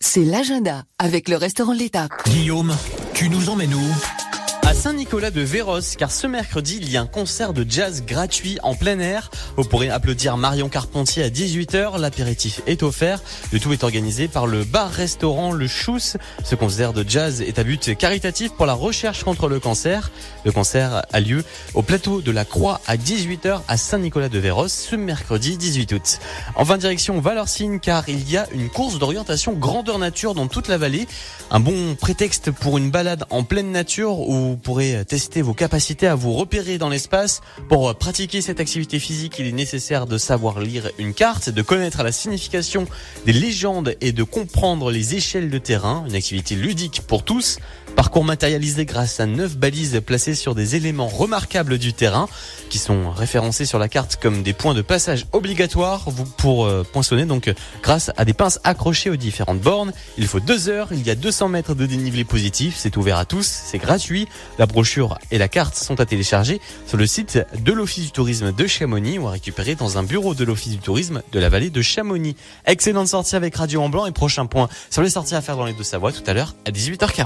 c'est l'agenda avec le restaurant L'État. Guillaume, tu nous emmènes où? Saint-Nicolas de Véros, car ce mercredi, il y a un concert de jazz gratuit en plein air. Vous pourrez applaudir Marion Carpentier à 18h. L'apéritif est offert. Le tout est organisé par le bar-restaurant Le Chousse. Ce concert de jazz est à but caritatif pour la recherche contre le cancer. Le concert a lieu au plateau de la Croix à 18h à Saint-Nicolas de Véros ce mercredi 18 août. Enfin, direction Valorcine, car il y a une course d'orientation grandeur nature dans toute la vallée. Un bon prétexte pour une balade en pleine nature où pourrez tester vos capacités à vous repérer dans l'espace. Pour pratiquer cette activité physique, il est nécessaire de savoir lire une carte, de connaître la signification des légendes et de comprendre les échelles de terrain. Une activité ludique pour tous. Parcours matérialisé grâce à neuf balises placées sur des éléments remarquables du terrain qui sont référencés sur la carte comme des points de passage obligatoires pour euh, poinçonner donc grâce à des pinces accrochées aux différentes bornes. Il faut deux heures, il y a 200 mètres de dénivelé positif, c'est ouvert à tous, c'est gratuit. La brochure et la carte sont à télécharger sur le site de l'Office du tourisme de Chamonix ou à récupérer dans un bureau de l'Office du tourisme de la vallée de Chamonix. Excellente sortie avec Radio en Blanc et prochain point sur les sorties à faire dans les deux Savoie tout à l'heure à 18h40.